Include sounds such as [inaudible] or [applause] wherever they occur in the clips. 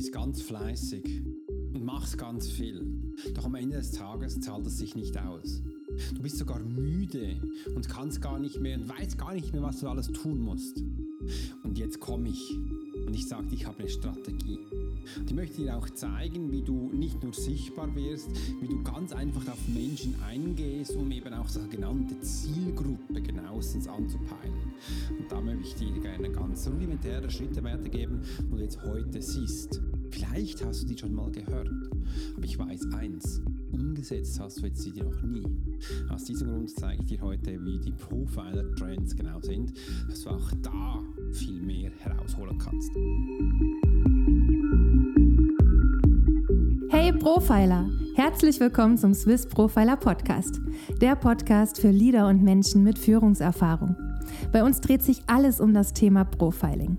bist ganz fleißig und machst ganz viel. Doch am Ende des Tages zahlt es sich nicht aus. Du bist sogar müde und kannst gar nicht mehr und weißt gar nicht mehr, was du alles tun musst. Und jetzt komme ich und ich sage, ich habe eine Strategie. Und ich möchte dir auch zeigen, wie du nicht nur sichtbar wirst, wie du ganz einfach auf Menschen eingehst, um eben auch sogenannte Zielgruppe genauestens anzupeilen. Und da möchte ich dir gerne ganz rudimentäre Schritte weitergeben, wo du jetzt heute siehst. Vielleicht hast du die schon mal gehört, aber ich weiß eins, umgesetzt hast du jetzt sie noch nie. Aus diesem Grund zeige ich dir heute, wie die Profiler-Trends genau sind, dass du auch da viel mehr herausholen kannst. Hey Profiler! Herzlich willkommen zum Swiss Profiler Podcast, der Podcast für Leader und Menschen mit Führungserfahrung. Bei uns dreht sich alles um das Thema Profiling.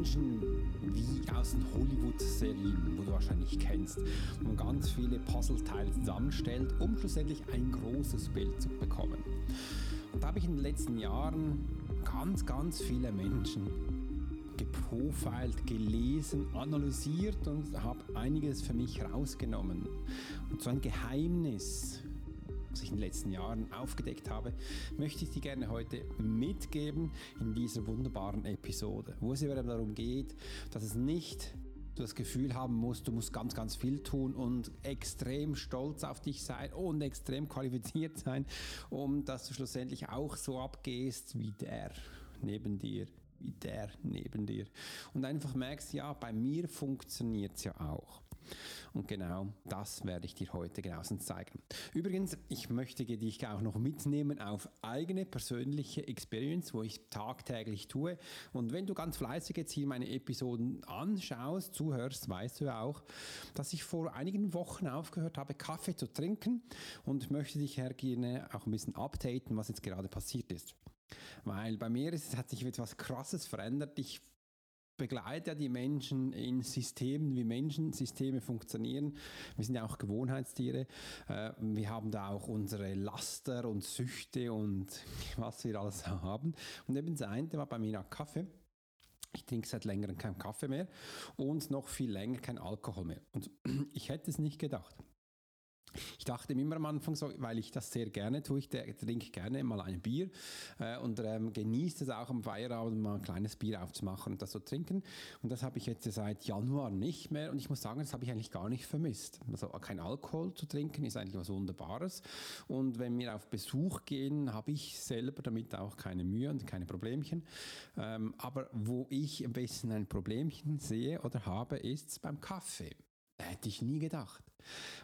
Menschen wie aus den Hollywood-Serien, wo du wahrscheinlich kennst, wo man ganz viele Puzzleteile zusammenstellt, um schlussendlich ein großes Bild zu bekommen. Und da habe ich in den letzten Jahren ganz, ganz viele Menschen geprofilt, gelesen, analysiert und habe einiges für mich herausgenommen. Und so ein Geheimnis was ich in den letzten Jahren aufgedeckt habe, möchte ich dir gerne heute mitgeben in dieser wunderbaren Episode, wo es eben darum geht, dass es nicht das Gefühl haben musst, du musst ganz, ganz viel tun und extrem stolz auf dich sein und extrem qualifiziert sein, um dass du schlussendlich auch so abgehst wie der neben dir, wie der neben dir. Und einfach merkst, ja, bei mir funktioniert es ja auch. Und genau das werde ich dir heute genauestens zeigen. Übrigens, ich möchte dich auch noch mitnehmen auf eigene persönliche Experience, wo ich tagtäglich tue. Und wenn du ganz fleißig jetzt hier meine Episoden anschaust, zuhörst, weißt du auch, dass ich vor einigen Wochen aufgehört habe, Kaffee zu trinken und möchte dich gerne auch ein bisschen updaten, was jetzt gerade passiert ist. Weil bei mir ist, hat sich etwas Krasses verändert. Ich begleite die Menschen in Systemen, wie Menschensysteme funktionieren. Wir sind ja auch Gewohnheitstiere. Äh, wir haben da auch unsere Laster und Süchte und was wir alles [laughs] haben. Und eben das eine war bei mir auch Kaffee. Ich trinke seit längerem keinen Kaffee mehr und noch viel länger kein Alkohol mehr. Und [clears throat] ich hätte es nicht gedacht. Ich dachte immer am Anfang so, weil ich das sehr gerne tue, ich trinke gerne mal ein Bier äh, und ähm, genieße es auch am Feierabend mal ein kleines Bier aufzumachen und das so trinken. Und das habe ich jetzt seit Januar nicht mehr und ich muss sagen, das habe ich eigentlich gar nicht vermisst. Also kein Alkohol zu trinken ist eigentlich was Wunderbares. Und wenn wir auf Besuch gehen, habe ich selber damit auch keine Mühe und keine Problemchen. Ähm, aber wo ich ein bisschen ein Problemchen sehe oder habe, ist beim Kaffee. Hätte ich nie gedacht.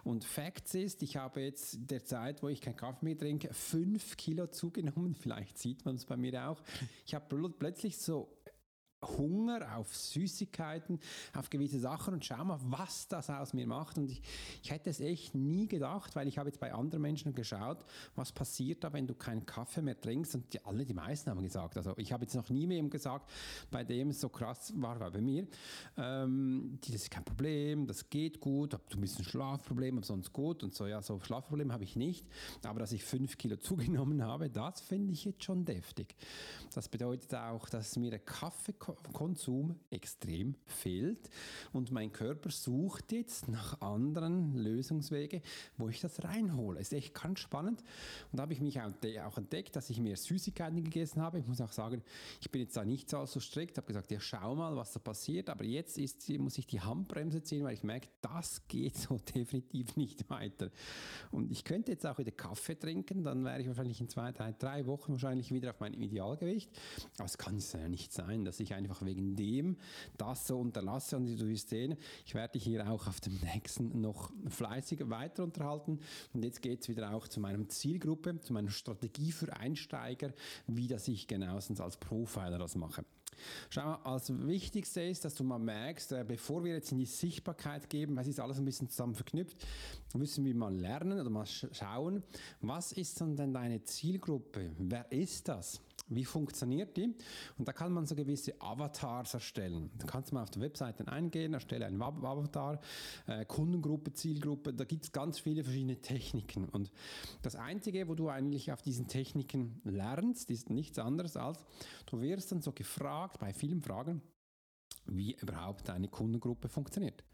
Und Facts ist, ich habe jetzt der Zeit, wo ich keinen Kaffee mehr trinke, fünf Kilo zugenommen. [laughs] Vielleicht sieht man es bei mir auch. Ich habe plötzlich so Hunger auf Süßigkeiten, auf gewisse Sachen und schau mal, was das aus mir macht. Und ich, ich hätte es echt nie gedacht, weil ich habe jetzt bei anderen Menschen geschaut, was passiert da, wenn du keinen Kaffee mehr trinkst. Und die, alle, die meisten haben gesagt, also ich habe jetzt noch nie mehr gesagt, bei dem es so krass war, war bei mir, ähm, das ist kein Problem, das geht gut, du ein bisschen Schlafproblem, aber sonst gut. Und so, ja, so Schlafproblem habe ich nicht. Aber dass ich fünf Kilo [laughs] zugenommen habe, das finde ich jetzt schon deftig. Das bedeutet auch, dass mir der Kaffee Zuckerkonsum extrem fehlt und mein Körper sucht jetzt nach anderen Lösungswege, wo ich das reinhole. Ist echt ganz spannend. Und da habe ich mich auch entdeckt, dass ich mehr Süßigkeiten gegessen habe. Ich muss auch sagen, ich bin jetzt da nicht so, strikt, habe gesagt, ja schau mal, was da passiert. Aber jetzt ist, muss ich die Handbremse ziehen, weil ich merke, das geht so [laughs] definitiv nicht weiter. Und ich könnte jetzt auch wieder Kaffee trinken, dann wäre ich wahrscheinlich in zwei, drei, drei Wochen wahrscheinlich wieder auf meinem Idealgewicht. Aber es kann ja nicht sein, dass ich einfach wegen dem das so unterlasse. Und du wirst sehen, ich werde dich hier auch auf dem nächsten noch fleißig weiter unterhalten. Und jetzt geht es wieder auch zu meiner Zielgruppe, zu meiner Strategie für Einsteiger, wie das ich genauestens als Profiler das mache. Schau mal, als Wichtigste ist, dass du mal merkst, äh, bevor wir jetzt in die Sichtbarkeit geben, weil es ist alles ein bisschen zusammen verknüpft, müssen wir mal lernen oder mal schauen, was ist denn deine Zielgruppe? Wer ist das? Wie funktioniert die? Und da kann man so gewisse Avatars erstellen. Da kannst du mal auf die Webseiten eingehen, erstelle einen Avatar, äh, Kundengruppe, Zielgruppe, da gibt es ganz viele verschiedene Techniken. Und das Einzige, wo du eigentlich auf diesen Techniken lernst, ist nichts anderes als, du wirst dann so gefragt, bei vielen Fragen, wie überhaupt deine Kundengruppe funktioniert.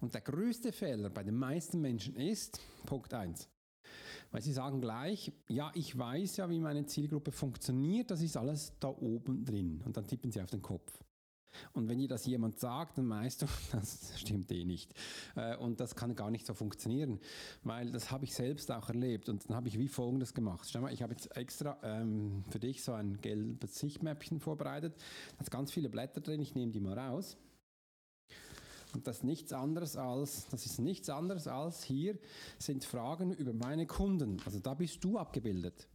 Und der größte Fehler bei den meisten Menschen ist, Punkt 1, weil sie sagen gleich, ja, ich weiß ja, wie meine Zielgruppe funktioniert, das ist alles da oben drin. Und dann tippen sie auf den Kopf. Und wenn dir das jemand sagt, dann weißt du, [laughs] das stimmt eh nicht. Äh, und das kann gar nicht so funktionieren, weil das habe ich selbst auch erlebt. Und dann habe ich wie folgendes gemacht. Schau mal, ich habe jetzt extra ähm, für dich so ein gelbes Sichtmäppchen vorbereitet. Da hat ganz viele Blätter drin, ich nehme die mal raus. Und das nichts anderes als, das ist nichts anderes als hier sind Fragen über meine Kunden. Also da bist du abgebildet.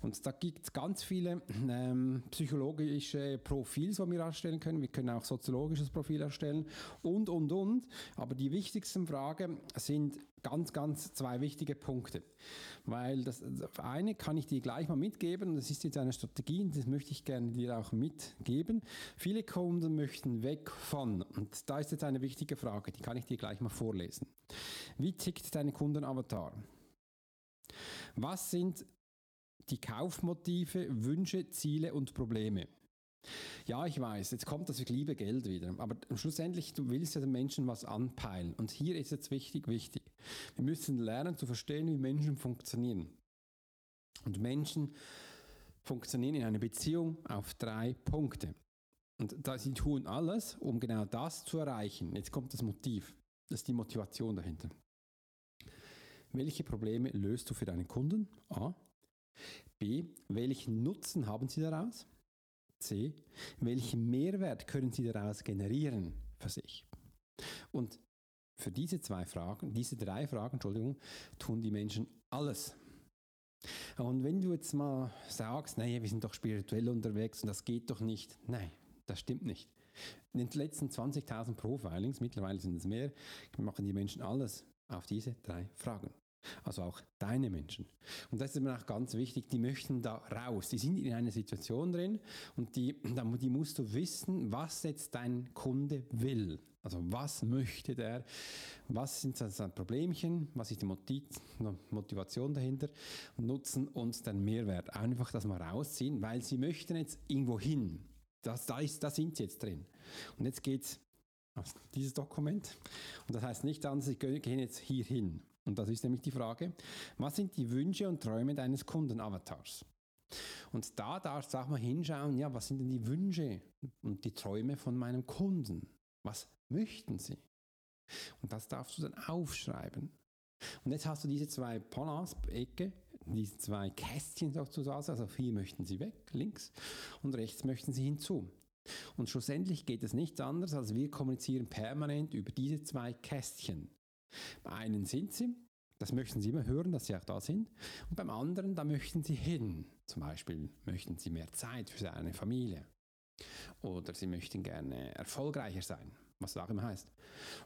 Und da gibt es ganz viele ähm, psychologische Profils, die wir erstellen können. Wir können auch soziologisches Profil erstellen und, und, und. Aber die wichtigsten Fragen sind ganz, ganz zwei wichtige Punkte. Weil das eine kann ich dir gleich mal mitgeben und das ist jetzt eine Strategie und das möchte ich gerne dir auch mitgeben. Viele Kunden möchten weg von und da ist jetzt eine wichtige Frage, die kann ich dir gleich mal vorlesen. Wie tickt deine Kundenavatar? Was sind die Kaufmotive, Wünsche, Ziele und Probleme? Ja, ich weiß, jetzt kommt das, liebe Geld wieder. Aber schlussendlich, du willst ja den Menschen was anpeilen. Und hier ist jetzt wichtig, wichtig. Wir müssen lernen zu verstehen, wie Menschen funktionieren. Und Menschen funktionieren in einer Beziehung auf drei Punkte. Und da, sie tun alles, um genau das zu erreichen. Jetzt kommt das Motiv. Das ist die Motivation dahinter. Welche Probleme löst du für deinen Kunden? A. B. Welchen Nutzen haben sie daraus? C. Welchen Mehrwert können Sie daraus generieren für sich? Und für diese zwei Fragen, diese drei Fragen, Entschuldigung, tun die Menschen alles. Und wenn du jetzt mal sagst, naja, wir sind doch spirituell unterwegs und das geht doch nicht, nein, das stimmt nicht. In den letzten 20.000 Profilings, mittlerweile sind es mehr, machen die Menschen alles auf diese drei Fragen. Also auch deine Menschen. Und das ist mir auch ganz wichtig, die möchten da raus. Die sind in einer Situation drin und die, die musst du wissen, was jetzt dein Kunde will. Also was möchte der, was sind seine Problemchen, was ist die Motivation dahinter, Nutzen und den Mehrwert. Einfach das mal rausziehen, weil sie möchten jetzt irgendwo hin. Das, da, ist, da sind sie jetzt drin. Und jetzt geht es dieses Dokument. Und das heißt nicht anders, sie gehen jetzt hier hin. Und das ist nämlich die Frage, was sind die Wünsche und Träume deines Kundenavatars? Und da darfst du auch mal hinschauen, ja, was sind denn die Wünsche und die Träume von meinem Kunden? Was möchten sie? Und das darfst du dann aufschreiben. Und jetzt hast du diese zwei Panas-Ecke, diese zwei Kästchen sozusagen, also hier möchten sie weg, links, und rechts möchten sie hinzu. Und schlussendlich geht es nichts anderes, als wir kommunizieren permanent über diese zwei Kästchen. Bei einen sind sie, das möchten sie immer hören, dass sie auch da sind. Und beim anderen, da möchten sie hin. Zum Beispiel möchten sie mehr Zeit für seine Familie. Oder sie möchten gerne erfolgreicher sein. Was auch immer heißt.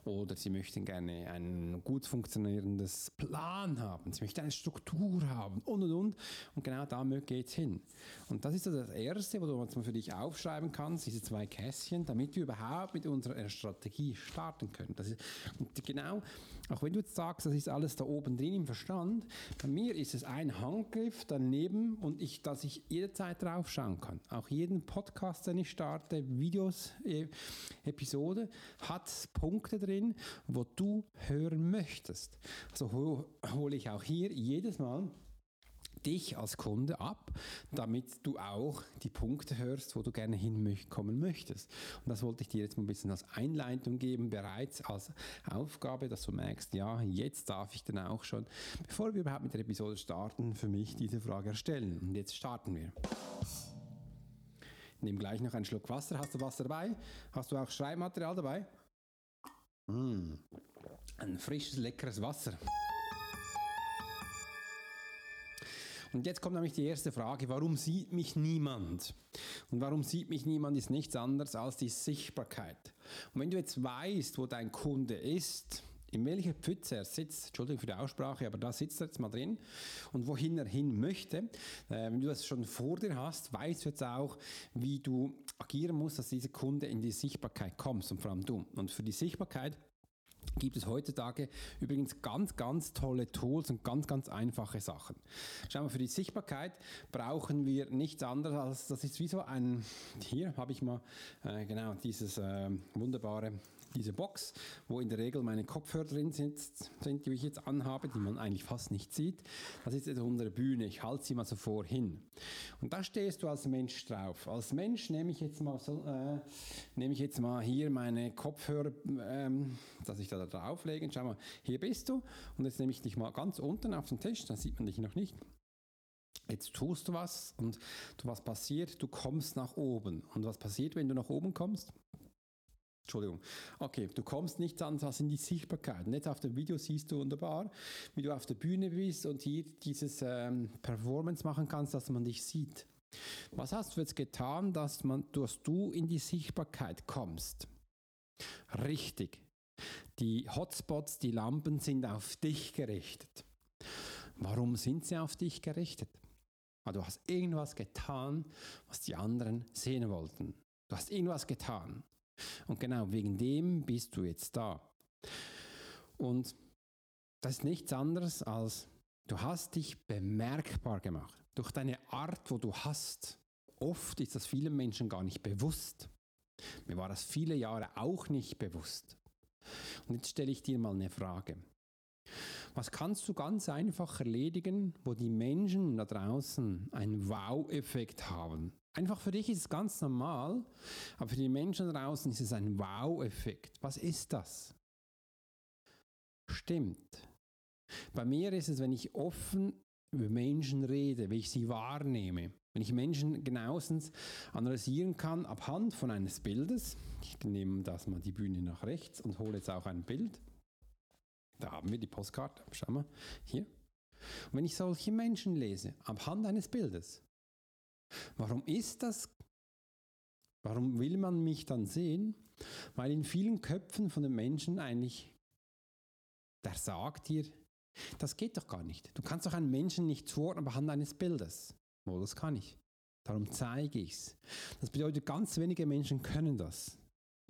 Oder sie möchten gerne ein gut funktionierendes Plan haben, sie möchten eine Struktur haben und und und. Und genau da geht es hin. Und das ist das Erste, wo du für dich aufschreiben kannst, diese zwei Kästchen, damit wir überhaupt mit unserer Strategie starten können. Das ist, und genau, auch wenn du jetzt sagst, das ist alles da oben drin im Verstand, bei mir ist es ein Handgriff daneben und ich, dass ich jederzeit drauf schauen kann. Auch jeden Podcast, den ich starte, Videos, e Episode, hat Punkte drin, wo du hören möchtest. Also hole ich auch hier jedes Mal dich als Kunde ab, damit du auch die Punkte hörst, wo du gerne hinkommen möchtest. Und das wollte ich dir jetzt mal ein bisschen als Einleitung geben, bereits als Aufgabe, dass du merkst, ja, jetzt darf ich dann auch schon, bevor wir überhaupt mit der Episode starten, für mich diese Frage erstellen. Und jetzt starten wir. Nimm gleich noch einen Schluck Wasser. Hast du Wasser dabei? Hast du auch Schreibmaterial dabei? Mmh. Ein frisches, leckeres Wasser. Und jetzt kommt nämlich die erste Frage, warum sieht mich niemand? Und warum sieht mich niemand ist nichts anderes als die Sichtbarkeit. Und wenn du jetzt weißt, wo dein Kunde ist, in welcher Pfütze er sitzt, Entschuldigung für die Aussprache, aber da sitzt er jetzt mal drin und wohin er hin möchte, äh, wenn du das schon vor dir hast, weißt du jetzt auch, wie du agieren musst, dass dieser Kunde in die Sichtbarkeit kommt und vor allem du. Und für die Sichtbarkeit gibt es heutzutage übrigens ganz, ganz tolle Tools und ganz, ganz einfache Sachen. Schauen wir, für die Sichtbarkeit brauchen wir nichts anderes als, das ist wie so ein, hier habe ich mal äh, genau dieses äh, wunderbare diese Box, wo in der Regel meine Kopfhörer drin sind, sind, die ich jetzt anhabe, die man eigentlich fast nicht sieht. Das ist jetzt unsere Bühne. Ich halte sie mal so vorhin. Und da stehst du als Mensch drauf. Als Mensch nehme ich jetzt mal so, äh, nehme ich jetzt mal hier meine Kopfhörer, ähm, dass ich da drauflege. Schau mal, hier bist du. Und jetzt nehme ich dich mal ganz unten auf den Tisch, dann sieht man dich noch nicht. Jetzt tust du was und du, was passiert? Du kommst nach oben. Und was passiert, wenn du nach oben kommst? Entschuldigung. Okay, du kommst nichts anderes als in die Sichtbarkeit. Und jetzt auf dem Video siehst du wunderbar, wie du auf der Bühne bist und hier dieses ähm, Performance machen kannst, dass man dich sieht. Was hast du jetzt getan, dass, man, dass du in die Sichtbarkeit kommst? Richtig. Die Hotspots, die Lampen sind auf dich gerichtet. Warum sind sie auf dich gerichtet? Weil du hast irgendwas getan, was die anderen sehen wollten. Du hast irgendwas getan. Und genau wegen dem bist du jetzt da. Und das ist nichts anderes als, du hast dich bemerkbar gemacht. Durch deine Art, wo du hast. Oft ist das vielen Menschen gar nicht bewusst. Mir war das viele Jahre auch nicht bewusst. Und jetzt stelle ich dir mal eine Frage. Was kannst du ganz einfach erledigen, wo die Menschen da draußen einen Wow-Effekt haben? Einfach für dich ist es ganz normal, aber für die Menschen draußen ist es ein Wow-Effekt. Was ist das? Stimmt. Bei mir ist es, wenn ich offen über Menschen rede, wie ich sie wahrnehme, wenn ich Menschen genauestens analysieren kann anhand von eines Bildes. Ich nehme das mal die Bühne nach rechts und hole jetzt auch ein Bild. Da haben wir die Postkarte. Schau mal, hier. Und wenn ich solche Menschen lese, anhand eines Bildes, Warum ist das? Warum will man mich dann sehen? Weil in vielen Köpfen von den Menschen eigentlich, der sagt dir, das geht doch gar nicht. Du kannst doch einen Menschen nicht zuordnen anhand eines Bildes. Oh, das kann ich. Darum zeige ich es. Das bedeutet, ganz wenige Menschen können das.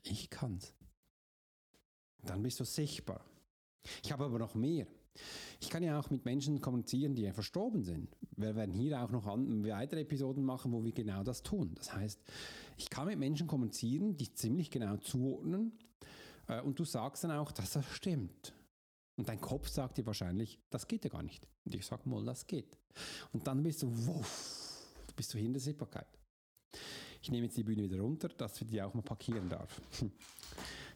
Ich kann es. Dann bist du sichtbar. Ich habe aber noch mehr. Ich kann ja auch mit Menschen kommunizieren, die ja verstorben sind. Wir werden hier auch noch weitere Episoden machen, wo wir genau das tun. Das heißt, ich kann mit Menschen kommunizieren, die ziemlich genau zuordnen äh, und du sagst dann auch, dass das stimmt. Und dein Kopf sagt dir wahrscheinlich, das geht ja gar nicht. Und ich sage mal, das geht. Und dann bist du, wuff, bist du in der Sichtbarkeit. Ich nehme jetzt die Bühne wieder runter, dass ich die auch mal parkieren darf. [laughs]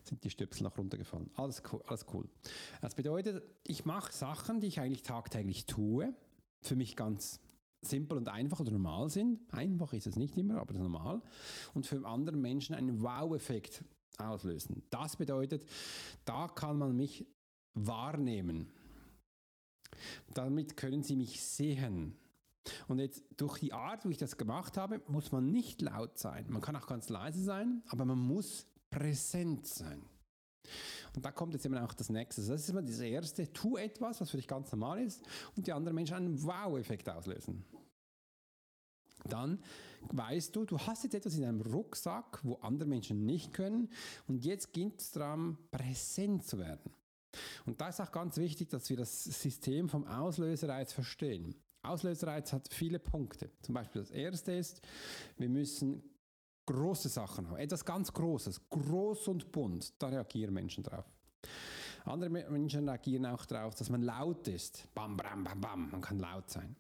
sind die Stöpsel noch runtergefallen. Alles cool. Alles cool. Das bedeutet, ich mache Sachen, die ich eigentlich tagtäglich tue, für mich ganz simpel und einfach oder normal sind. Einfach ist es nicht immer, aber normal. Und für andere Menschen einen Wow-Effekt auslösen. Das bedeutet, da kann man mich wahrnehmen. Damit können Sie mich sehen. Und jetzt durch die Art, wie ich das gemacht habe, muss man nicht laut sein. Man kann auch ganz leise sein, aber man muss präsent sein. Und da kommt jetzt immer auch das Nächste. Das ist immer das Erste, tu etwas, was für dich ganz normal ist und die anderen Menschen einen Wow-Effekt auslösen. Dann weißt du, du hast jetzt etwas in deinem Rucksack, wo andere Menschen nicht können und jetzt geht es darum, präsent zu werden. Und da ist auch ganz wichtig, dass wir das System vom Auslösereiz verstehen. Auslösereiz hat viele Punkte. Zum Beispiel das erste ist, wir müssen große Sachen haben. Etwas ganz Großes, groß und bunt, da reagieren Menschen drauf. Andere Menschen reagieren auch darauf, dass man laut ist. Bam, bam, bam, bam, man kann laut sein.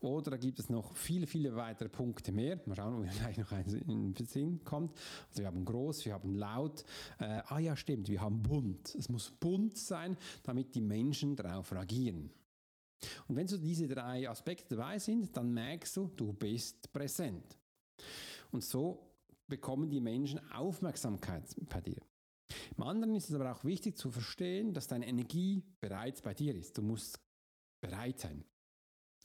Oder da gibt es noch viele, viele weitere Punkte mehr. Mal schauen, ob mir [laughs] gleich noch eins in den Sinn kommt. Also wir haben groß, wir haben laut. Äh, ah ja, stimmt, wir haben bunt. Es muss bunt sein, damit die Menschen darauf reagieren. Und wenn so diese drei Aspekte dabei sind, dann merkst du, du bist präsent. Und so bekommen die Menschen Aufmerksamkeit bei dir. Im anderen ist es aber auch wichtig zu verstehen, dass deine Energie bereits bei dir ist. Du musst bereit sein.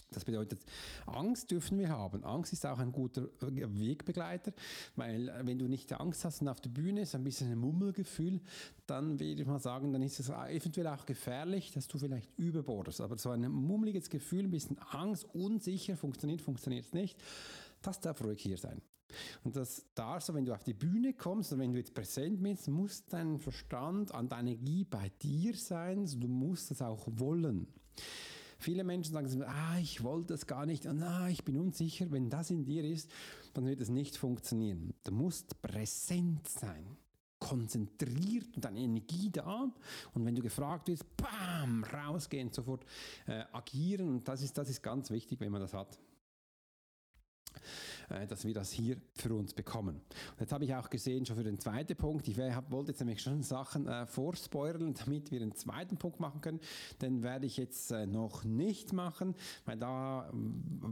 Das bedeutet, Angst dürfen wir haben. Angst ist auch ein guter Wegbegleiter, weil äh, wenn du nicht Angst hast und auf der Bühne ist ein bisschen ein Mummelgefühl, dann würde ich mal sagen, dann ist es eventuell auch gefährlich, dass du vielleicht überbordest. Aber so ein mummeliges Gefühl, ein bisschen Angst, unsicher, funktioniert, funktioniert es nicht, das darf ruhig hier sein. Und das da so, wenn du auf die Bühne kommst und wenn du jetzt präsent bist, muss dein Verstand an deiner Energie bei dir sein, du musst es auch wollen. Viele Menschen sagen, ah, ich wollte es gar nicht, und, ah, ich bin unsicher. Wenn das in dir ist, dann wird es nicht funktionieren. Du musst präsent sein, konzentriert und deine Energie da. Und wenn du gefragt wirst, bam, rausgehen, sofort äh, agieren. Und das ist, das ist ganz wichtig, wenn man das hat. Äh, dass wir das hier für uns bekommen. Und jetzt habe ich auch gesehen, schon für den zweiten Punkt, ich wollte jetzt nämlich schon Sachen äh, vorspoilern, [laughs] damit wir den zweiten Punkt machen können. Den werde ich jetzt äh, noch nicht machen, weil da äh,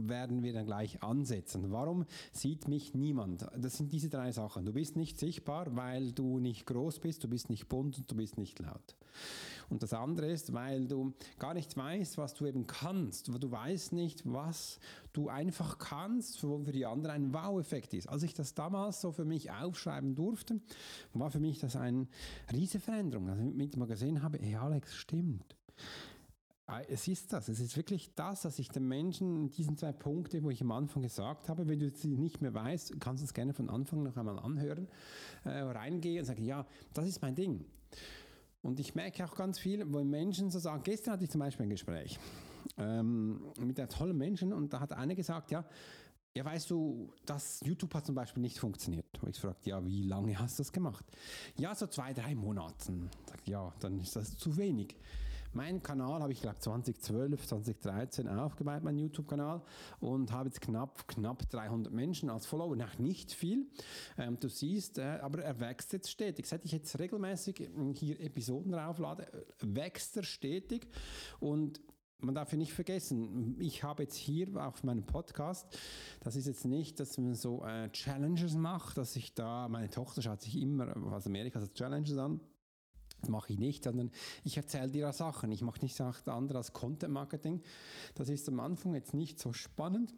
werden wir dann gleich ansetzen. Warum sieht mich niemand? Das sind diese drei Sachen. Du bist nicht sichtbar, weil du nicht groß bist, du bist nicht bunt und du bist nicht laut. Und das andere ist, weil du gar nicht weißt, was du eben kannst. Du weißt nicht, was du einfach kannst, wo für die anderen ein Wow-Effekt ist. Als ich das damals so für mich aufschreiben durfte, war für mich das eine riesige Veränderung. Also mit mal gesehen habe, hey Alex, stimmt. Ah, es ist das, es ist wirklich das, dass ich den Menschen diesen zwei Punkte, wo ich am Anfang gesagt habe, wenn du sie nicht mehr weißt, kannst du es gerne von Anfang noch einmal anhören, äh, reingehen und sagen, ja, das ist mein Ding. Und ich merke auch ganz viel, wo Menschen so sagen, gestern hatte ich zum Beispiel ein Gespräch ähm, mit einem tollen Menschen und da hat einer gesagt, ja, ja, weißt du, das YouTube hat zum Beispiel nicht funktioniert. Und ich fragte, ja, wie lange hast du das gemacht? Ja, so zwei, drei Monaten. Ja, dann ist das zu wenig. Meinen Kanal habe ich, glaube 2012, 2013 aufgebaut, meinen YouTube-Kanal, und habe jetzt knapp, knapp 300 Menschen als Follower. Nach nicht viel. Ähm, du siehst, äh, aber er wächst jetzt stetig. Seit ich jetzt regelmäßig ähm, hier Episoden drauflade, äh, wächst er stetig. Und man darf ja nicht vergessen, ich habe jetzt hier auf meinem Podcast, das ist jetzt nicht, dass man so äh, Challenges macht, dass ich da, meine Tochter schaut sich immer aus Amerika so Challenges an, mache ich nicht, sondern ich erzähle dir Sachen. Ich mache nichts anderes als Content Marketing. Das ist am Anfang jetzt nicht so spannend,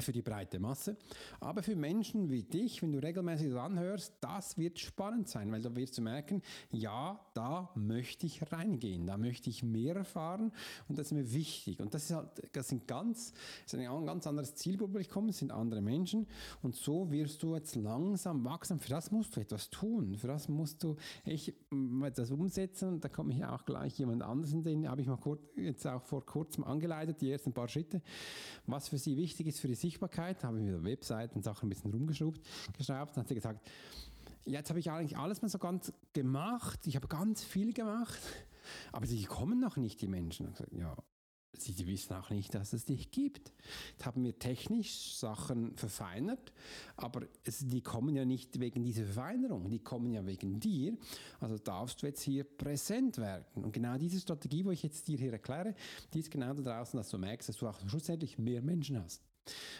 für die breite Masse. Aber für Menschen wie dich, wenn du regelmäßig anhörst, das wird spannend sein, weil da wirst du merken, ja, da möchte ich reingehen, da möchte ich mehr erfahren und das ist mir wichtig. Und das ist halt, das sind ganz, das ist ein ganz anderes Zielpublikum, es sind andere Menschen und so wirst du jetzt langsam wachsen. Für das musst du etwas tun, für das musst du echt etwas umsetzen und da kommt mir auch gleich jemand anderes den, habe ich mal kurz, jetzt auch vor kurzem angeleitet, die ersten paar Schritte, was für sie wichtig ist für die Sichtbarkeit, habe ich wieder Webseiten, Sachen ein bisschen rumgeschraubt, geschraubt, dann hat sie gesagt, jetzt habe ich eigentlich alles mal so ganz gemacht, ich habe ganz viel gemacht, aber sie kommen noch nicht, die Menschen. Gesagt, ja, Sie wissen auch nicht, dass es dich gibt. Jetzt haben wir technisch Sachen verfeinert, aber es, die kommen ja nicht wegen dieser Verfeinerung, die kommen ja wegen dir. Also darfst du jetzt hier präsent werden. Und genau diese Strategie, wo ich jetzt dir hier erkläre, die ist genau da draußen, dass du merkst, dass du auch schlussendlich mehr Menschen hast.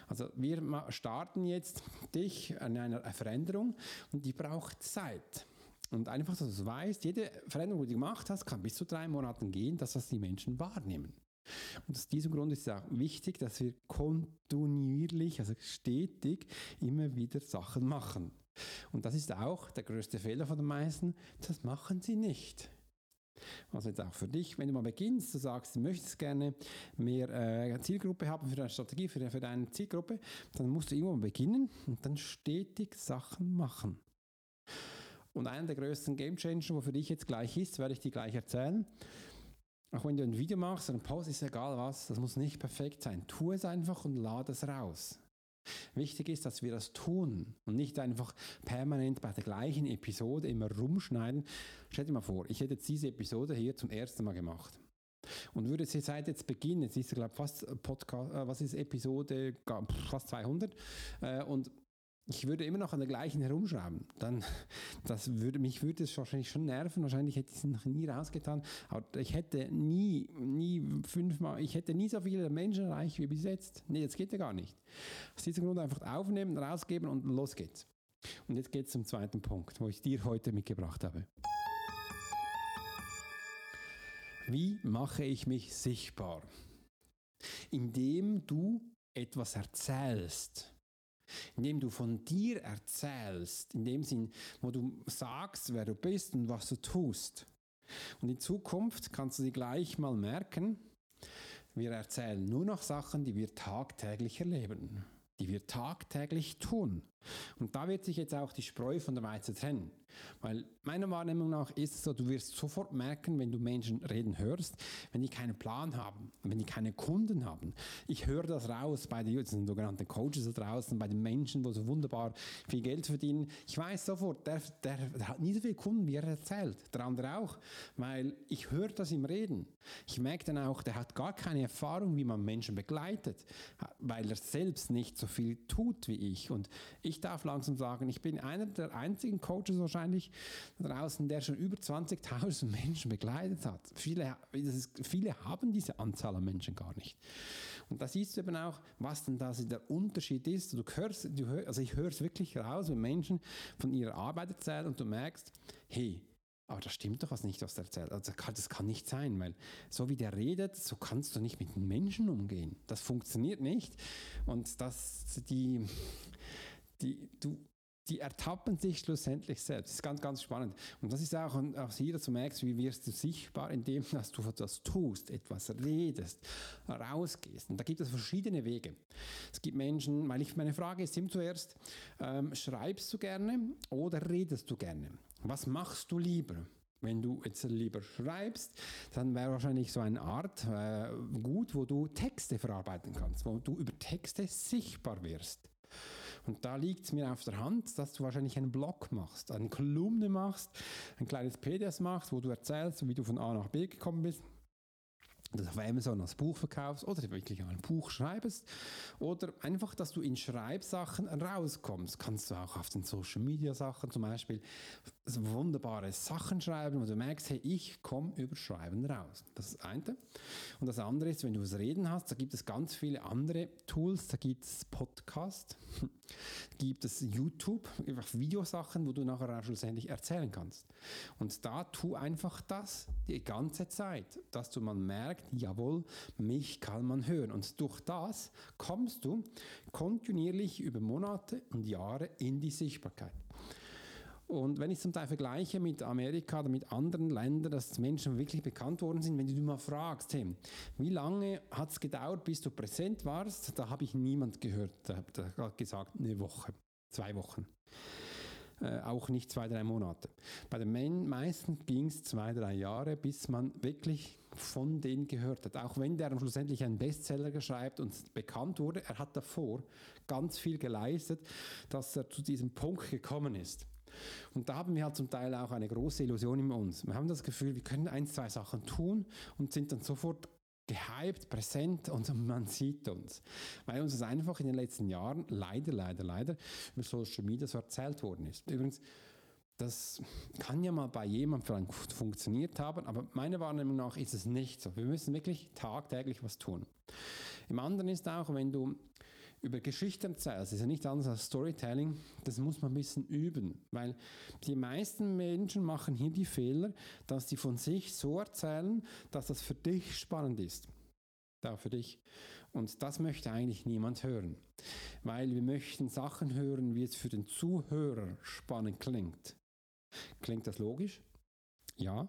Also wir starten jetzt [laughs] dich an einer Veränderung und die braucht Zeit. Und einfach, dass du weißt, jede Veränderung, die du gemacht hast, kann bis zu drei Monaten gehen, dass das die Menschen wahrnehmen. Und aus diesem Grund ist es auch wichtig, dass wir kontinuierlich, also stetig, immer wieder Sachen machen. Und das ist auch der größte Fehler von den meisten, das machen sie nicht. Also jetzt auch für dich, wenn du mal beginnst, du sagst, du möchtest gerne mehr äh, Zielgruppe haben für deine Strategie, für, für deine Zielgruppe, dann musst du irgendwann beginnen und dann stetig Sachen machen. Und einer der größten Game Changer, wo für dich jetzt gleich ist, werde ich dir gleich erzählen. Auch wenn du ein Video machst, ein Post ist egal was, das muss nicht perfekt sein. Tu es einfach und lade es raus. Wichtig ist, dass wir das tun und nicht einfach permanent bei der gleichen Episode immer rumschneiden. Stell dir mal vor, ich hätte jetzt diese Episode hier zum ersten Mal gemacht. Und würde sie seit jetzt beginnen, jetzt ist glaube fast Podcast, äh, was ist Episode, fast 200 äh, und ich würde immer noch an der gleichen herumschrauben, dann das würde mich würde es wahrscheinlich schon nerven. Wahrscheinlich hätte ich es noch nie rausgetan. Aber ich hätte nie, nie fünfmal, ich hätte nie so viele Menschen erreicht wie bis jetzt. Nee, das geht ja gar nicht. Aus diesem Grund einfach aufnehmen, rausgeben und los geht's. Und jetzt geht es zum zweiten Punkt, wo ich dir heute mitgebracht habe. Wie mache ich mich sichtbar? Indem du etwas erzählst indem du von dir erzählst, in dem Sinn, wo du sagst, wer du bist und was du tust. Und in Zukunft kannst du dir gleich mal merken, wir erzählen nur noch Sachen, die wir tagtäglich erleben, die wir tagtäglich tun. Und da wird sich jetzt auch die Spreu von der Weizen trennen. Weil meiner Wahrnehmung nach ist es so, du wirst sofort merken, wenn du Menschen reden hörst, wenn die keinen Plan haben, wenn die keine Kunden haben. Ich höre das raus bei den sogenannten Coaches da draußen, bei den Menschen, wo so wunderbar viel Geld verdienen. Ich weiß sofort, der, der, der hat nie so viele Kunden, wie er erzählt. Der andere auch, weil ich höre das im Reden. Ich merke dann auch, der hat gar keine Erfahrung, wie man Menschen begleitet, weil er selbst nicht so viel tut wie ich. Und ich darf langsam sagen, ich bin einer der einzigen Coaches wahrscheinlich, draußen, der schon über 20.000 Menschen begleitet hat. Viele, ist, viele haben diese Anzahl an Menschen gar nicht. Und da siehst du eben auch, was denn da der Unterschied ist. Du hörst, du hör, also ich höre es wirklich raus, wenn Menschen von ihrer Arbeit erzählen und du merkst, hey, aber das stimmt doch was nicht, was der erzählt. Also das kann nicht sein, weil so wie der redet, so kannst du nicht mit Menschen umgehen. Das funktioniert nicht. Und das, die, die, du, die ertappen sich schlussendlich selbst. Das ist ganz, ganz spannend. Und das ist auch, auch hier, dass du merkst, wie wirst du sichtbar, indem dass du etwas tust, etwas redest, rausgehst. Und da gibt es verschiedene Wege. Es gibt Menschen, weil ich meine Frage ist ihm zuerst, ähm, schreibst du gerne oder redest du gerne? Was machst du lieber? Wenn du jetzt lieber schreibst, dann wäre wahrscheinlich so eine Art äh, gut, wo du Texte verarbeiten kannst, wo du über Texte sichtbar wirst. Und da liegt es mir auf der Hand, dass du wahrscheinlich einen Blog machst, eine Kolumne machst, ein kleines PDS machst, wo du erzählst, wie du von A nach B gekommen bist das auf Amazon als Buch verkaufst oder wirklich ein Buch schreibst oder einfach, dass du in Schreibsachen rauskommst. Kannst du auch auf den Social Media Sachen zum Beispiel wunderbare Sachen schreiben, wo du merkst, hey, ich komme über Schreiben raus. Das ist das eine. Und das andere ist, wenn du das Reden hast, da gibt es ganz viele andere Tools, da gibt es Podcast, [laughs] gibt es YouTube, einfach Videosachen, wo du nachher auch schlussendlich erzählen kannst. Und da tu einfach das die ganze Zeit, dass du man merkt, jawohl, mich kann man hören. Und durch das kommst du kontinuierlich über Monate und Jahre in die Sichtbarkeit. Und wenn ich zum Teil vergleiche mit Amerika oder mit anderen Ländern, dass Menschen wirklich bekannt worden sind, wenn du mal fragst, hey, wie lange hat es gedauert, bis du präsent warst, da habe ich niemand gehört, der hat gesagt, eine Woche, zwei Wochen. Äh, auch nicht zwei, drei Monate. Bei den meisten ging es zwei, drei Jahre, bis man wirklich von denen gehört hat. Auch wenn der schlussendlich einen Bestseller schreibt und bekannt wurde, er hat davor ganz viel geleistet, dass er zu diesem Punkt gekommen ist. Und da haben wir halt zum Teil auch eine große Illusion in uns. Wir haben das Gefühl, wir können ein, zwei Sachen tun und sind dann sofort gehypt, präsent und [laughs] man sieht uns. Weil uns das einfach in den letzten Jahren leider, leider, leider über Social Media so erzählt worden ist. Übrigens, das kann ja mal bei jemandem funktioniert haben, aber meiner Wahrnehmung nach ist es nicht so. Wir müssen wirklich tagtäglich was tun. Im anderen ist auch, wenn du über Geschichten erzählst, ist ja nicht anders als Storytelling, das muss man ein bisschen üben, weil die meisten Menschen machen hier die Fehler, dass sie von sich so erzählen, dass das für dich spannend ist. Da für dich. Und das möchte eigentlich niemand hören, weil wir möchten Sachen hören, wie es für den Zuhörer spannend klingt. Klingt das logisch? Ja.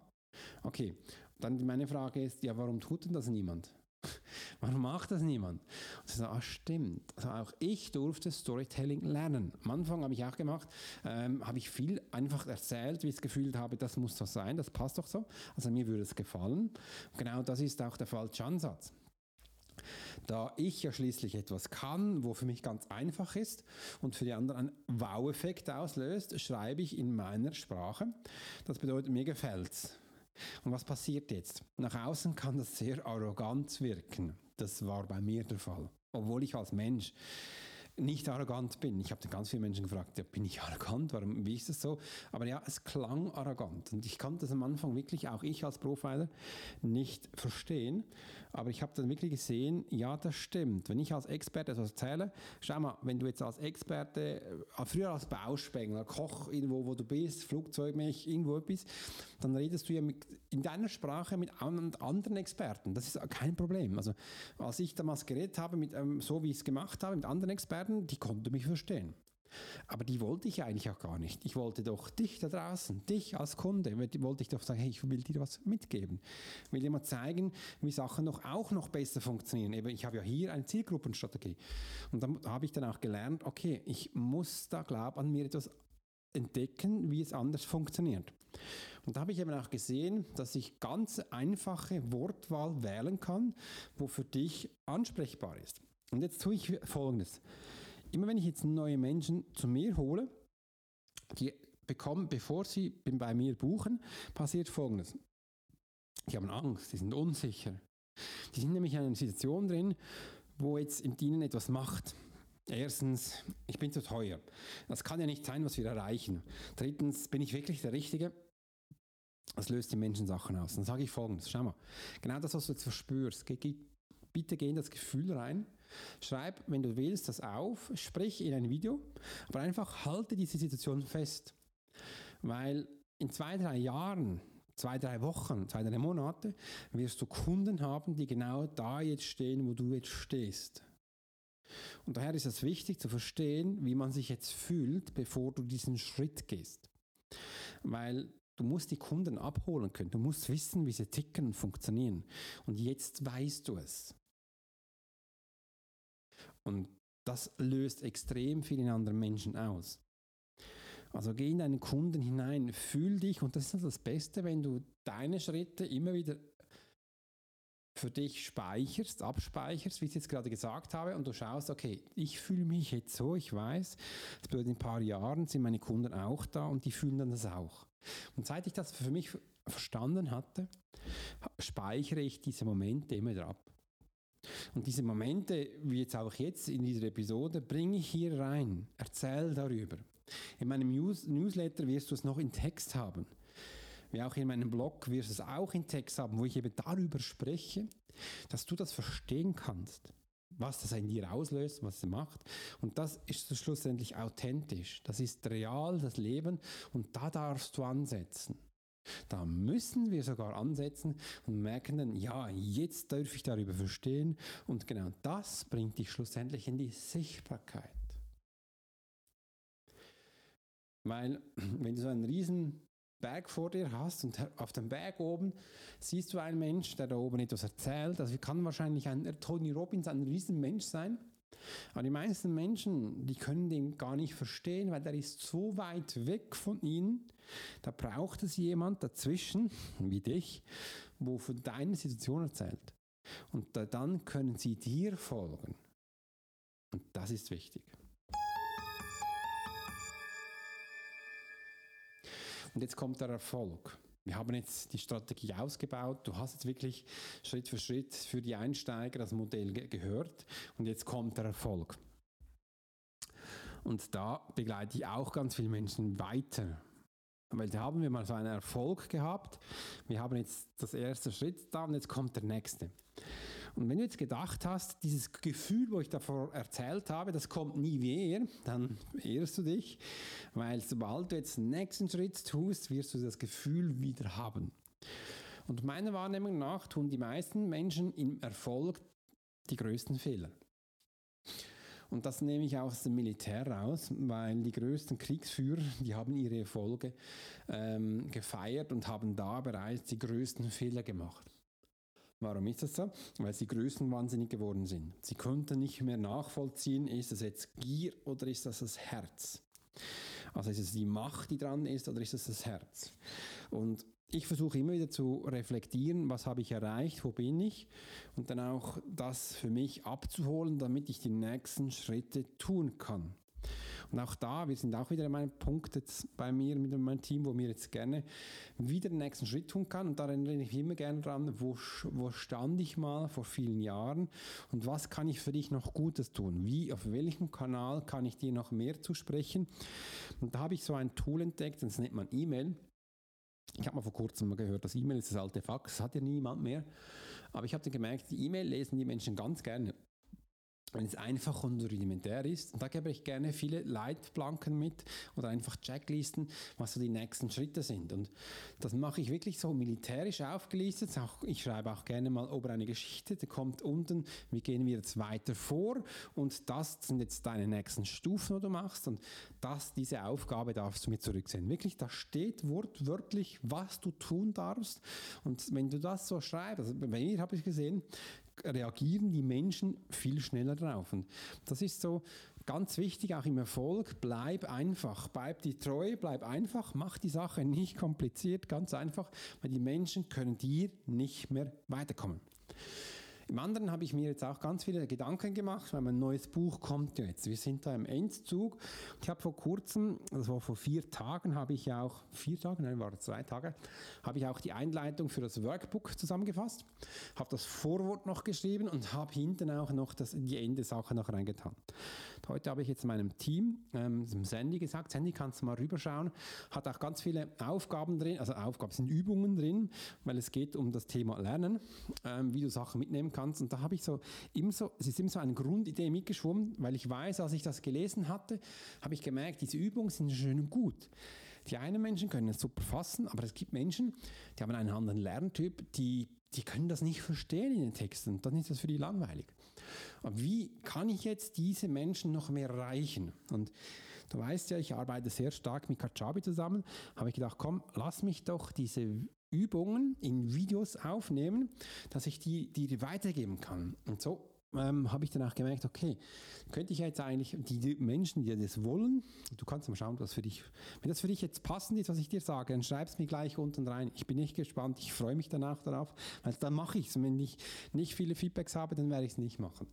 Okay, dann meine Frage ist, ja, warum tut denn das niemand? Warum macht das niemand? Und sie sagen, ah, stimmt. Also auch ich durfte Storytelling lernen. Am Anfang habe ich auch gemacht, ähm, habe ich viel einfach erzählt, wie ich es gefühlt habe, das muss so sein, das passt doch so. Also mir würde es gefallen. Genau das ist auch der falsche Ansatz. Da ich ja schließlich etwas kann, wo für mich ganz einfach ist und für die anderen einen Wow-Effekt auslöst, schreibe ich in meiner Sprache. Das bedeutet, mir gefällt es. Und was passiert jetzt? Nach außen kann das sehr arrogant wirken. Das war bei mir der Fall. Obwohl ich als Mensch nicht arrogant bin. Ich habe ganz viele Menschen gefragt, ja, bin ich arrogant? Warum, wie ist das so? Aber ja, es klang arrogant. Und ich konnte das am Anfang wirklich, auch ich als Profiler, nicht verstehen. Aber ich habe dann wirklich gesehen, ja, das stimmt. Wenn ich als Experte etwas erzähle, schau mal, wenn du jetzt als Experte, äh, früher als Bauspengler, Koch irgendwo, wo du bist, Flugzeugmech, irgendwo etwas, dann redest du ja mit, in deiner Sprache mit anderen Experten. Das ist kein Problem. Also als ich damals geredet habe, mit, ähm, so wie ich es gemacht habe, mit anderen Experten, die konnten mich verstehen. Aber die wollte ich eigentlich auch gar nicht. Ich wollte doch dich da draußen, dich als Kunde, wollte ich doch sagen, hey, ich will dir was mitgeben. Ich will dir mal zeigen, wie Sachen noch auch noch besser funktionieren. Eben, ich habe ja hier eine Zielgruppenstrategie. Und dann habe ich dann auch gelernt, okay, ich muss da, glaube an mir etwas entdecken, wie es anders funktioniert. Und da habe ich eben auch gesehen, dass ich ganz einfache Wortwahl wählen kann, wo für dich ansprechbar ist. Und jetzt tue ich Folgendes immer wenn ich jetzt neue Menschen zu mir hole, die bekommen, bevor sie bei mir buchen, passiert Folgendes. Die haben Angst, die sind unsicher. Die sind nämlich in einer Situation drin, wo jetzt im Dienen etwas macht. Erstens, ich bin zu teuer. Das kann ja nicht sein, was wir erreichen. Drittens, bin ich wirklich der Richtige? Das löst die Menschen Sachen aus. Dann sage ich folgendes: Schau mal, genau das, was du jetzt verspürst, bitte geh in das Gefühl rein Schreib, wenn du willst, das auf, sprich in ein Video, aber einfach halte diese Situation fest. Weil in zwei, drei Jahren, zwei, drei Wochen, zwei, drei Monate wirst du Kunden haben, die genau da jetzt stehen, wo du jetzt stehst. Und daher ist es wichtig zu verstehen, wie man sich jetzt fühlt, bevor du diesen Schritt gehst. Weil du musst die Kunden abholen können, du musst wissen, wie sie ticken und funktionieren. Und jetzt weißt du es. Und das löst extrem viel in anderen Menschen aus. Also geh in deinen Kunden hinein, fühl dich und das ist das Beste, wenn du deine Schritte immer wieder für dich speicherst, abspeicherst, wie ich es jetzt gerade gesagt habe, und du schaust, okay, ich fühle mich jetzt so, ich weiß, das bedeutet, in ein paar Jahren sind meine Kunden auch da und die fühlen dann das auch. Und seit ich das für mich verstanden hatte, speichere ich diese Momente immer wieder ab. Und diese Momente, wie jetzt auch jetzt in dieser Episode, bringe ich hier rein. Erzähl darüber. In meinem News Newsletter wirst du es noch in Text haben. Wie auch in meinem Blog wirst du es auch in Text haben, wo ich eben darüber spreche, dass du das verstehen kannst, was das in dir auslöst, was es macht. Und das ist schlussendlich authentisch. Das ist real, das Leben. Und da darfst du ansetzen. Da müssen wir sogar ansetzen und merken dann, ja, jetzt darf ich darüber verstehen. Und genau das bringt dich schlussendlich in die Sichtbarkeit. Weil wenn du so einen riesen Berg vor dir hast und auf dem Berg oben siehst du einen Mensch, der da oben etwas erzählt, also kann wahrscheinlich ein Tony Robbins ein riesen Mensch sein, aber die meisten Menschen, die können den gar nicht verstehen, weil der ist so weit weg von ihnen. Da braucht es jemand dazwischen, wie dich, wo von deiner Situation erzählt. Und dann können sie dir folgen. Und das ist wichtig. Und jetzt kommt der Erfolg. Wir haben jetzt die Strategie ausgebaut. Du hast jetzt wirklich Schritt für Schritt für die Einsteiger das Modell ge gehört und jetzt kommt der Erfolg. Und da begleite ich auch ganz viele Menschen weiter. Weil da haben wir mal so einen Erfolg gehabt. Wir haben jetzt das erste Schritt da und jetzt kommt der nächste. Und wenn du jetzt gedacht hast, dieses Gefühl, wo ich davor erzählt habe, das kommt nie mehr, dann ehrst du dich, weil sobald du jetzt den nächsten Schritt tust, wirst du das Gefühl wieder haben. Und meiner Wahrnehmung nach tun die meisten Menschen im Erfolg die größten Fehler. Und das nehme ich aus dem Militär raus, weil die größten Kriegsführer, die haben ihre Erfolge ähm, gefeiert und haben da bereits die größten Fehler gemacht. Warum ist das so? Weil sie größenwahnsinnig geworden sind. Sie konnten nicht mehr nachvollziehen, ist das jetzt Gier oder ist das das Herz? Also ist es die Macht, die dran ist oder ist es das Herz? Und ich versuche immer wieder zu reflektieren, was habe ich erreicht, wo bin ich und dann auch das für mich abzuholen, damit ich die nächsten Schritte tun kann. Und auch da, wir sind auch wieder an meinem Punkt jetzt bei mir mit meinem Team, wo mir jetzt gerne wieder den nächsten Schritt tun kann. Und da erinnere ich mich immer gerne dran, wo, wo stand ich mal vor vielen Jahren und was kann ich für dich noch Gutes tun? Wie, auf welchem Kanal kann ich dir noch mehr zusprechen? Und da habe ich so ein Tool entdeckt, das nennt man E-Mail. Ich habe mal vor kurzem mal gehört, das E-Mail ist das alte Fax, das hat ja niemand mehr. Aber ich habe gemerkt, die E-Mail lesen die Menschen ganz gerne wenn es einfach und rudimentär ist. Und da gebe ich gerne viele Leitplanken mit oder einfach Checklisten, was so die nächsten Schritte sind. Und das mache ich wirklich so militärisch aufgelistet. Auch, ich schreibe auch gerne mal oben eine Geschichte, da kommt unten, wie gehen wir jetzt weiter vor und das sind jetzt deine nächsten Stufen, die du machst und das, diese Aufgabe darfst du mir zurücksehen. Wirklich, da steht wortwörtlich, was du tun darfst und wenn du das so schreibst, also bei mir habe ich gesehen, reagieren die Menschen viel schneller drauf. Und das ist so ganz wichtig, auch im Erfolg, bleib einfach, bleib die treu, bleib einfach, mach die Sache nicht kompliziert, ganz einfach, weil die Menschen können dir nicht mehr weiterkommen. Im anderen habe ich mir jetzt auch ganz viele Gedanken gemacht, weil mein neues Buch kommt jetzt. Wir sind da im Endzug. Ich habe vor kurzem, das war vor vier Tagen, habe ich auch, vier Tage, nein, war zwei Tage, habe ich auch die Einleitung für das Workbook zusammengefasst, habe das Vorwort noch geschrieben und habe hinten auch noch das, die Endesache noch reingetan. Heute habe ich jetzt meinem Team, ähm, Sandy gesagt, Sandy, kannst du mal rüberschauen, hat auch ganz viele Aufgaben drin, also Aufgaben sind Übungen drin, weil es geht um das Thema Lernen, ähm, wie du Sachen mitnehmen kannst kannst. Und da habe ich so immer so, es ist immer so eine Grundidee mitgeschwommen, weil ich weiß, als ich das gelesen hatte, habe ich gemerkt, diese Übungen sind schön und gut. Die einen Menschen können es super fassen, aber es gibt Menschen, die haben einen anderen Lerntyp, die, die können das nicht verstehen in den Texten. Dann ist das für die langweilig. Aber wie kann ich jetzt diese Menschen noch mehr erreichen? Und du weißt ja, ich arbeite sehr stark mit Kajabi zusammen. Habe ich gedacht, komm, lass mich doch diese Übungen in Videos aufnehmen, dass ich die, die weitergeben kann. Und so ähm, habe ich danach gemerkt, okay, könnte ich jetzt eigentlich die Menschen, die das wollen, du kannst mal schauen, was für dich, wenn das für dich jetzt passend ist, was ich dir sage, dann schreib es mir gleich unten rein. Ich bin nicht gespannt, ich freue mich danach darauf, weil dann mache ich es. Wenn ich nicht viele Feedbacks habe, dann werde ich es nicht machen.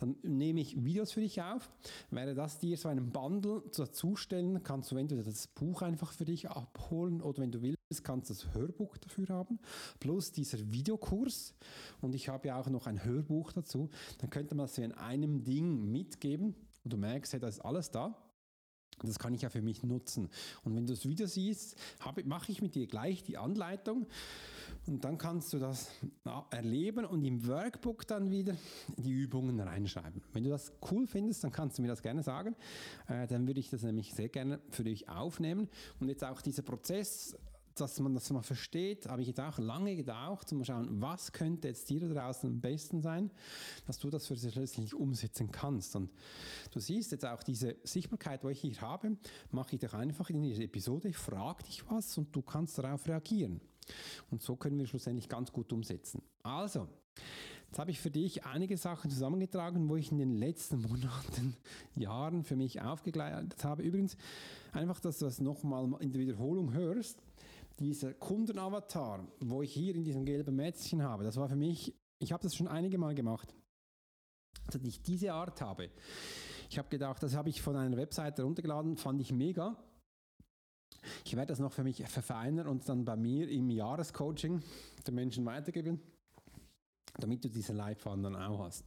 Dann nehme ich Videos für dich auf, werde das dir so einen Bundle dazustellen, kannst du entweder das Buch einfach für dich abholen oder wenn du willst, kannst du das Hörbuch dafür haben, plus dieser Videokurs und ich habe ja auch noch ein Hörbuch dazu, dann könnte man das in einem Ding mitgeben und du merkst, hey, da ist alles da. Das kann ich ja für mich nutzen. Und wenn du das Video siehst, mache ich mit dir gleich die Anleitung und dann kannst du das erleben und im Workbook dann wieder die Übungen reinschreiben. Wenn du das cool findest, dann kannst du mir das gerne sagen. Äh, dann würde ich das nämlich sehr gerne für dich aufnehmen. Und jetzt auch dieser Prozess dass man das mal versteht, habe ich jetzt auch lange gedauert, um zu schauen, was könnte jetzt dir da draußen am besten sein, dass du das für dich schließlich umsetzen kannst. Und du siehst jetzt auch diese Sichtbarkeit, die ich hier habe, mache ich doch einfach in dieser Episode, ich frage dich was und du kannst darauf reagieren. Und so können wir schlussendlich ganz gut umsetzen. Also, Jetzt habe ich für dich einige Sachen zusammengetragen, wo ich in den letzten Monaten, [laughs] Jahren für mich aufgeklärt habe. Übrigens, einfach, dass du das nochmal in der Wiederholung hörst dieser Kundenavatar, wo ich hier in diesem gelben Mätzchen habe, das war für mich, ich habe das schon einige Mal gemacht, dass ich diese Art habe. Ich habe gedacht, das habe ich von einer Webseite runtergeladen, fand ich mega. Ich werde das noch für mich verfeinern und dann bei mir im Jahrescoaching den Menschen weitergeben damit du diese Leitfaden dann auch hast.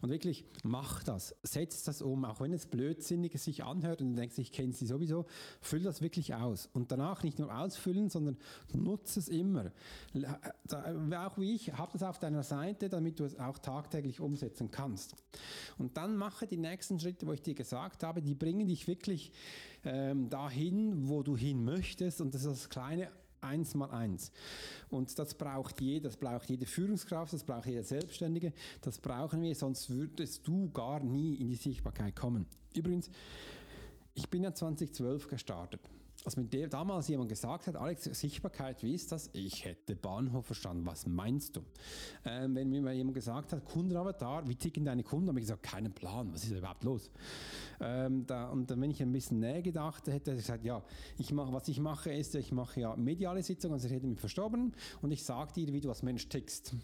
Und wirklich, mach das, setz das um, auch wenn es blödsinnig sich anhört und du denkst, ich kenne sie sowieso, füll das wirklich aus. Und danach nicht nur ausfüllen, sondern nutze es immer. Auch wie ich, hab das auf deiner Seite, damit du es auch tagtäglich umsetzen kannst. Und dann mache die nächsten Schritte, wo ich dir gesagt habe, die bringen dich wirklich ähm, dahin, wo du hin möchtest. Und das ist das kleine eins mal eins. Und das braucht jeder, das braucht jede Führungskraft, das braucht jeder Selbstständige, das brauchen wir, sonst würdest du gar nie in die Sichtbarkeit kommen. Übrigens, ich bin ja 2012 gestartet als mir damals jemand gesagt hat, Alex, Sichtbarkeit, wie ist das? Ich hätte Bahnhof verstanden. Was meinst du? Ähm, wenn mir jemand gesagt hat, Kundenavatar, wie ticken deine Kunden? habe ich gesagt, keinen Plan, was ist da überhaupt los? Ähm, da, und dann, wenn ich ein bisschen näher gedacht hätte, hätte ich gesagt, ja, ich mach, was ich mache ist, ich mache ja mediale Sitzungen, also ich rede mit Verstorbenen und ich sage dir, wie du als Mensch tickst.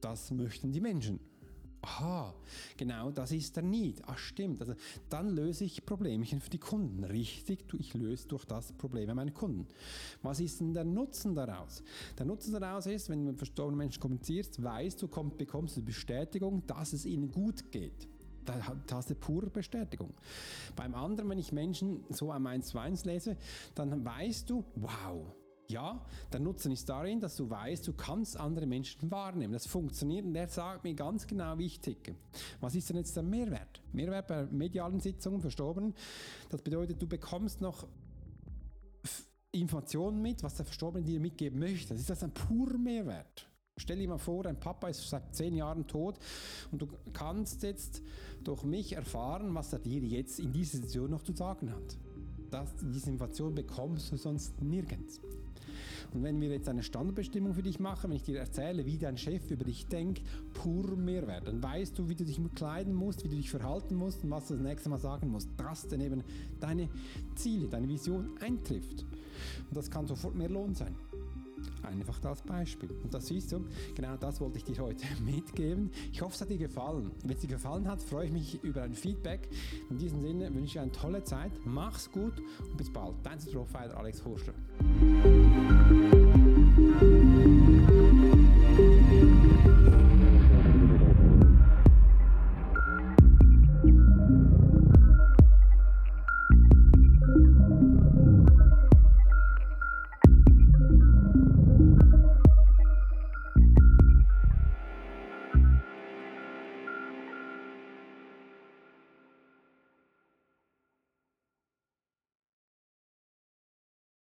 Das möchten die Menschen. Aha, genau, das ist der Need. Ach, stimmt. Also, dann löse ich Problemchen für die Kunden. Richtig, ich löse durch das Probleme meiner Kunden. Was ist denn der Nutzen daraus? Der Nutzen daraus ist, wenn du mit verstorbenen Menschen kommunizierst, weißt du, komm, bekommst du Bestätigung, dass es ihnen gut geht. Da hast du pure Bestätigung. Beim anderen, wenn ich Menschen so am 1 zu 1 lese, dann weißt du, wow, ja, der Nutzen ist darin, dass du weißt, du kannst andere Menschen wahrnehmen. Das funktioniert und der sagt mir ganz genau, wie ich ticke. Was ist denn jetzt der Mehrwert? Mehrwert bei medialen Sitzungen, verstorben. Das bedeutet, du bekommst noch Informationen mit, was der Verstorbene dir mitgeben möchte. Das ist das ein purer Mehrwert. Stell dir mal vor, dein Papa ist seit zehn Jahren tot und du kannst jetzt durch mich erfahren, was er dir jetzt in dieser Situation noch zu sagen hat. Das, diese Information bekommst du sonst nirgends. Und wenn wir jetzt eine Standardbestimmung für dich machen, wenn ich dir erzähle, wie dein Chef über dich denkt, pur Mehrwert, dann weißt du, wie du dich kleiden musst, wie du dich verhalten musst und was du das nächste Mal sagen musst, dass dann eben deine Ziele, deine Vision eintrifft. Und das kann sofort mehr Lohn sein. Einfach das Beispiel. Und das siehst du, genau das wollte ich dir heute [laughs] mitgeben. Ich hoffe, es hat dir gefallen. Wenn es dir gefallen hat, freue ich mich über ein Feedback. In diesem Sinne wünsche ich dir eine tolle Zeit. Mach's gut und bis bald. Dein Profiler Alex Horschler.